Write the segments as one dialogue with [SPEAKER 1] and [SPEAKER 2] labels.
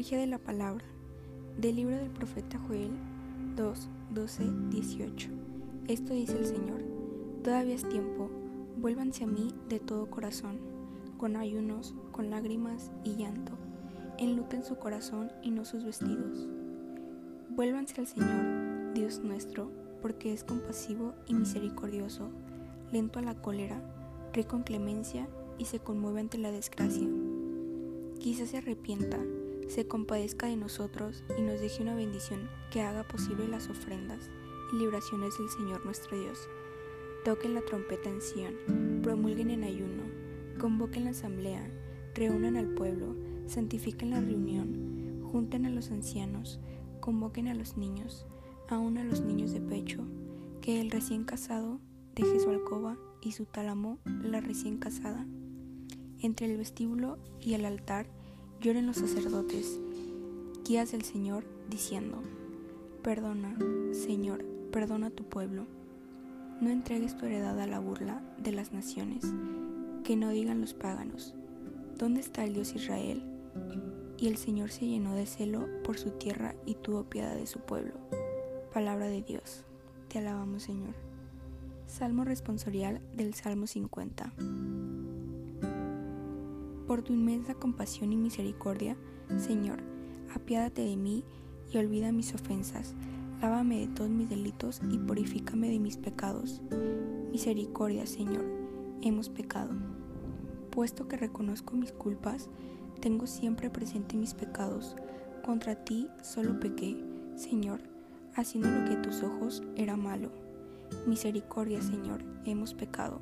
[SPEAKER 1] Liturgia de la Palabra. Del libro del profeta Joel 2, 12, 18. Esto dice el Señor. Todavía es tiempo. Vuélvanse a mí de todo corazón, con ayunos, con lágrimas y llanto. Enluten su corazón y no sus vestidos. Vuélvanse al Señor, Dios nuestro, porque es compasivo y misericordioso, lento a la cólera, rico en clemencia y se conmueve ante la desgracia. Quizás se arrepienta se compadezca de nosotros y nos deje una bendición que haga posible las ofrendas y libraciones del Señor nuestro Dios. Toquen la trompeta en Sion, promulguen en ayuno, convoquen la asamblea, reúnan al pueblo, santifiquen la reunión, junten a los ancianos, convoquen a los niños, aún a los niños de pecho, que el recién casado deje su alcoba y su tálamo la recién casada. Entre el vestíbulo y el altar Lloren los sacerdotes, guías del Señor, diciendo, Perdona, Señor, perdona a tu pueblo. No entregues tu heredad a la burla de las naciones, que no digan los páganos, ¿dónde está el Dios Israel? Y el Señor se llenó de celo por su tierra y tuvo piedad de su pueblo. Palabra de Dios. Te alabamos, Señor. Salmo responsorial del Salmo 50. Por tu inmensa compasión y misericordia, Señor, apiádate de mí y olvida mis ofensas. Lávame de todos mis delitos y purifícame de mis pecados. Misericordia, Señor, hemos pecado. Puesto que reconozco mis culpas, tengo siempre presente mis pecados. Contra ti solo pequé, Señor, haciendo lo que tus ojos era malo. Misericordia, Señor, hemos pecado.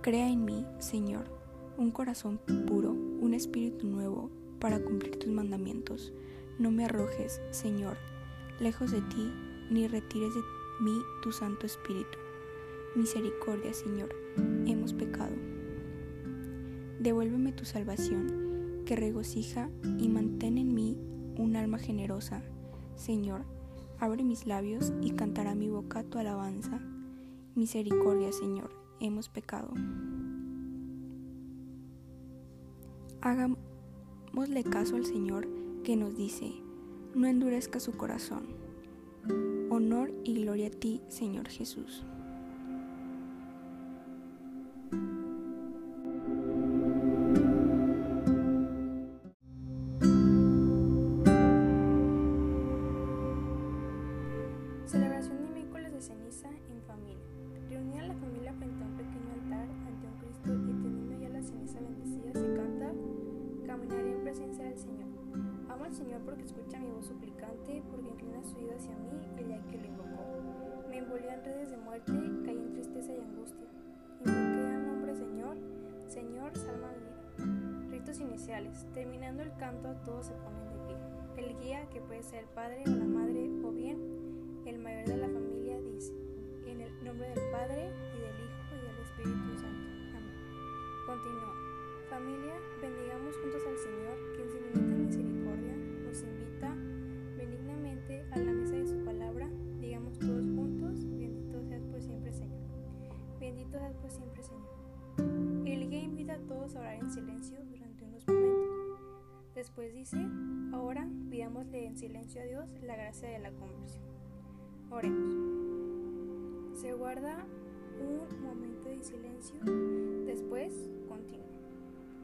[SPEAKER 1] Crea en mí, Señor, un corazón puro, un espíritu nuevo para cumplir tus mandamientos. No me arrojes, Señor, lejos de ti, ni retires de mí tu Santo Espíritu. Misericordia, Señor, hemos pecado. Devuélveme tu salvación, que regocija y mantén en mí un alma generosa. Señor, abre mis labios y cantará mi boca tu alabanza. Misericordia, Señor, hemos pecado. Hagámosle caso al Señor que nos dice, no endurezca su corazón. Honor y gloria a ti, Señor Jesús.
[SPEAKER 2] Celebración de miércoles de ceniza en familia. Reunida la familia frente a Señor porque escucha mi voz suplicante, porque inclina su oído hacia mí el día que lo invocó. Me envolvió en redes de muerte, caí en tristeza y angustia. Invoqué al nombre Señor, Señor, salva mi vida. Ritos iniciales. Terminando el canto, todos se ponen de pie. El guía, que puede ser el padre o la madre, o bien el mayor de la familia, dice, en el nombre del Padre, y del Hijo, y del Espíritu Santo. Amén. Continúa. Familia, bendigamos juntos al Señor, gracia de la conversión. Oremos. Se guarda un momento de silencio, después continúa.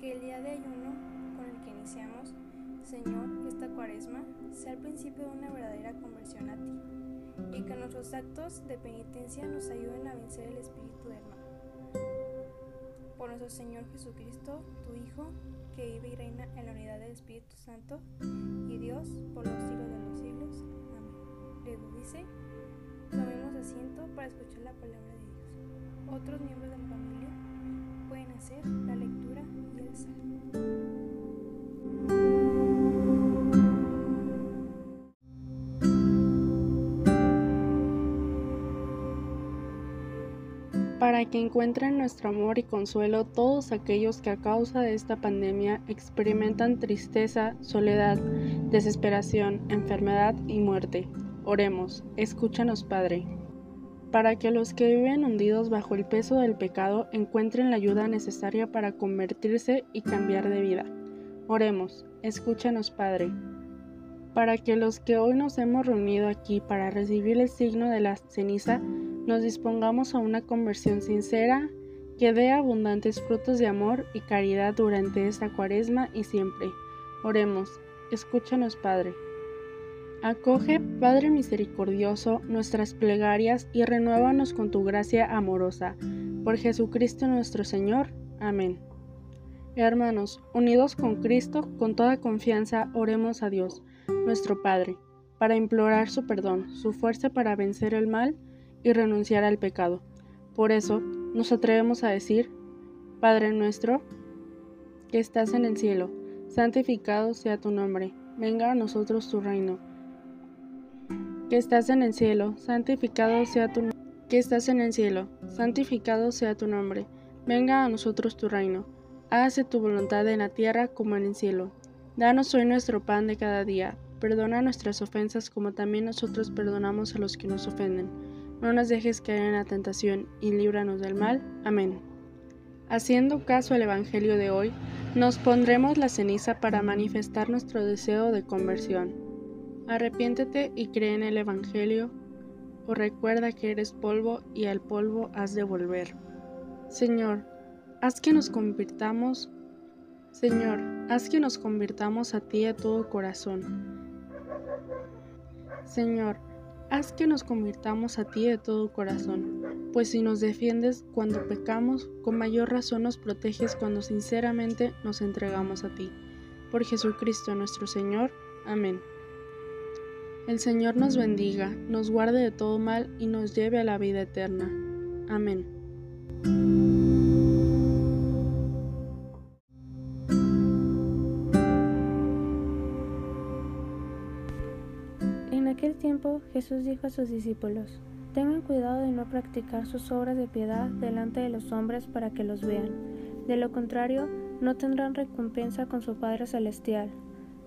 [SPEAKER 2] Que el día de ayuno con el que iniciamos, Señor, esta cuaresma, sea el principio de una verdadera conversión a ti, y que nuestros actos de penitencia nos ayuden a vencer el espíritu del mal. Por nuestro Señor Jesucristo, tu Hijo, que vive y reina en la unidad del Espíritu Santo, y Dios, por los 13, tomemos asiento para escuchar la palabra de Dios. Otros miembros de la familia pueden hacer la lectura y el
[SPEAKER 3] para que encuentren nuestro amor y consuelo todos aquellos que a causa de esta pandemia experimentan tristeza, soledad, desesperación, enfermedad y muerte. Oremos, escúchanos Padre. Para que los que viven hundidos bajo el peso del pecado encuentren la ayuda necesaria para convertirse y cambiar de vida. Oremos, escúchanos Padre, para que los que hoy nos hemos reunido aquí para recibir el signo de la ceniza, nos dispongamos a una conversión sincera que dé abundantes frutos de amor y caridad durante esta cuaresma y siempre. Oremos, escúchanos Padre. Acoge, Padre misericordioso, nuestras plegarias y renuévanos con tu gracia amorosa. Por Jesucristo nuestro Señor. Amén. Hermanos, unidos con Cristo, con toda confianza, oremos a Dios, nuestro Padre, para implorar su perdón, su fuerza para vencer el mal y renunciar al pecado. Por eso, nos atrevemos a decir, Padre nuestro, que estás en el cielo, santificado sea tu nombre, venga a nosotros tu reino que estás en el cielo, santificado sea tu nombre. Que estás en el cielo, santificado sea tu nombre. Venga a nosotros tu reino. Hágase tu voluntad en la tierra como en el cielo. Danos hoy nuestro pan de cada día. Perdona nuestras ofensas como también nosotros perdonamos a los que nos ofenden. No nos dejes caer en la tentación y líbranos del mal. Amén. Haciendo caso al Evangelio de hoy, nos pondremos la ceniza para manifestar nuestro deseo de conversión. Arrepiéntete y cree en el Evangelio, o recuerda que eres polvo y al polvo has de volver. Señor, haz que nos convirtamos, Señor, haz que nos convirtamos a ti de todo corazón. Señor, haz que nos convirtamos a ti de todo corazón, pues si nos defiendes cuando pecamos, con mayor razón nos proteges cuando sinceramente nos entregamos a ti. Por Jesucristo nuestro Señor. Amén. El Señor nos bendiga, nos guarde de todo mal y nos lleve a la vida eterna. Amén.
[SPEAKER 4] En aquel tiempo Jesús dijo a sus discípulos, Tengan cuidado de no practicar sus obras de piedad delante de los hombres para que los vean. De lo contrario, no tendrán recompensa con su Padre Celestial.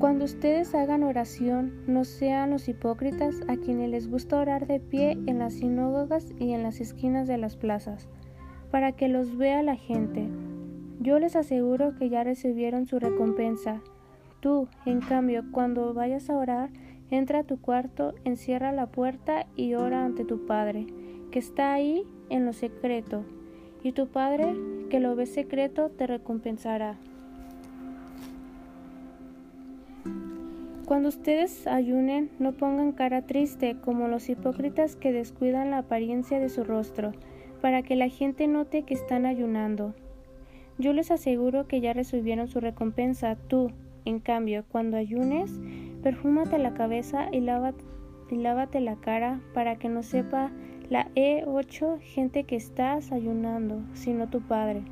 [SPEAKER 4] Cuando ustedes hagan oración, no sean los hipócritas a quienes les gusta orar de pie en las sinagogas y en las esquinas de las plazas, para que los vea la gente. Yo les aseguro que ya recibieron su recompensa. Tú, en cambio, cuando vayas a orar, entra a tu cuarto, encierra la puerta y ora ante tu Padre, que está ahí en lo secreto, y tu Padre, que lo ve secreto, te recompensará. Cuando ustedes ayunen, no pongan cara triste como los hipócritas que descuidan la apariencia de su rostro, para que la gente note que están ayunando. Yo les aseguro que ya recibieron su recompensa. Tú, en cambio, cuando ayunes, perfúmate la cabeza y lávate, y lávate la cara para que no sepa la E8 gente que estás ayunando, sino tu Padre,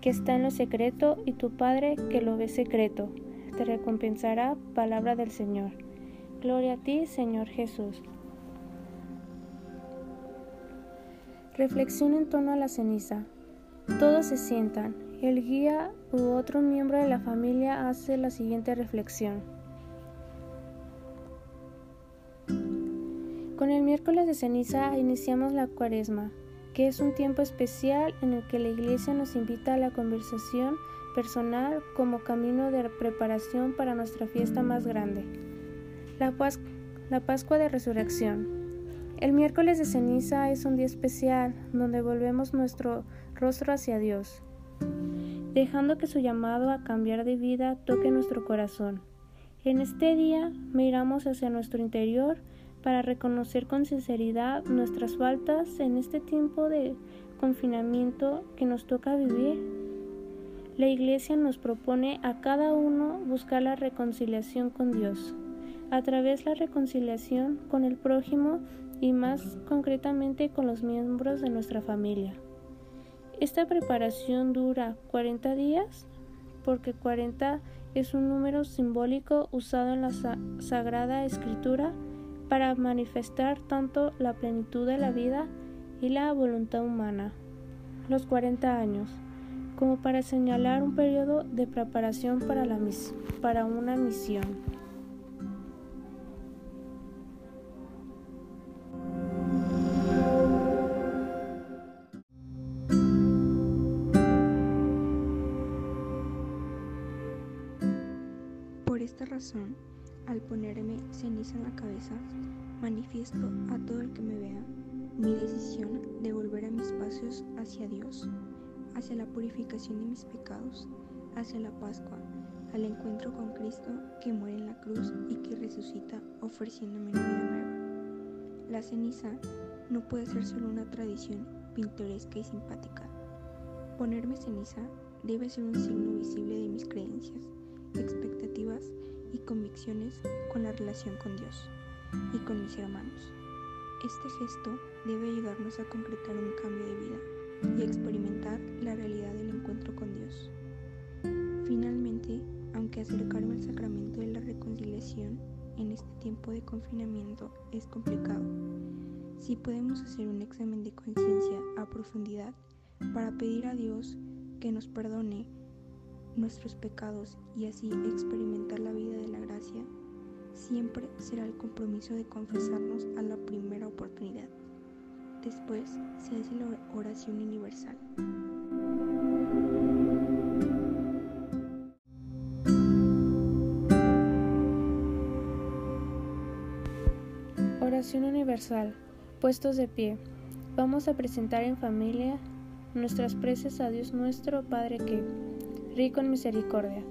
[SPEAKER 4] que está en lo secreto, y tu Padre que lo ve secreto te recompensará, palabra del Señor. Gloria a ti, Señor Jesús. Reflexión en torno a la ceniza. Todos se sientan. El guía u otro miembro de la familia hace la siguiente reflexión. Con el miércoles de ceniza iniciamos la cuaresma, que es un tiempo especial en el que la iglesia nos invita a la conversación personal como camino de preparación para nuestra fiesta más grande, la, Pascua de Resurrección. El miércoles de ceniza es un día especial donde volvemos nuestro rostro hacia Dios, dejando que su llamado a cambiar de vida toque nuestro corazón. En este día miramos hacia nuestro interior para reconocer con sinceridad nuestras faltas en este tiempo de confinamiento que nos toca vivir la Iglesia nos propone a cada uno buscar la reconciliación con Dios, a través de la reconciliación con el prójimo y más concretamente con los miembros de nuestra familia. Esta preparación dura 40 días, porque 40 es un número simbólico usado en la Sagrada Escritura para manifestar tanto la plenitud de la vida y la voluntad humana. Los 40 años, como para señalar un periodo de preparación para, la para una misión.
[SPEAKER 1] Por esta razón, al ponerme ceniza en la cabeza, manifiesto a todo el que me vea mi decisión de volver a mis pasos hacia Dios, hacia la purificación de mis pecados, hacia la Pascua, al encuentro con Cristo que muere en la cruz y que resucita ofreciéndome una vida nueva. La ceniza no puede ser solo una tradición pintoresca y simpática. Ponerme ceniza debe ser un signo visible de mis creencias, expectativas y convicciones con la relación con Dios y con mis hermanos. Este gesto debe ayudarnos a concretar un cambio de vida y experimentar la realidad del encuentro con Dios. Finalmente, aunque acercarme al sacramento de la reconciliación en este tiempo de confinamiento es complicado, si podemos hacer un examen de conciencia a profundidad para pedir a Dios que nos perdone nuestros pecados y así experimentar la vida de la gracia, siempre será el compromiso de confesarnos a la primera oportunidad. Después se hace la oración universal.
[SPEAKER 4] Oración universal. Puestos de pie. Vamos a presentar en familia nuestras preces a Dios nuestro Padre que, rico en misericordia,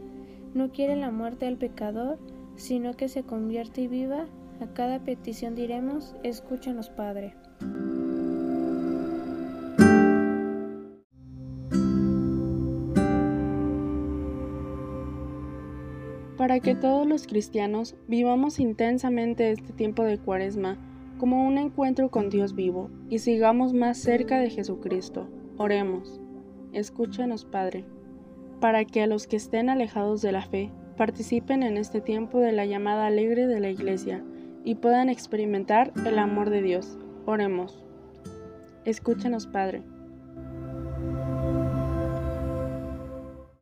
[SPEAKER 4] no quiere la muerte del pecador, sino que se convierte y viva, a cada petición diremos, escúchanos Padre.
[SPEAKER 3] Para que todos los cristianos vivamos intensamente este tiempo de cuaresma como un encuentro con Dios vivo y sigamos más cerca de Jesucristo, oremos. Escúchanos Padre, para que a los que estén alejados de la fe participen en este tiempo de la llamada alegre de la Iglesia y puedan experimentar el amor de Dios. Oremos. Escúchanos, Padre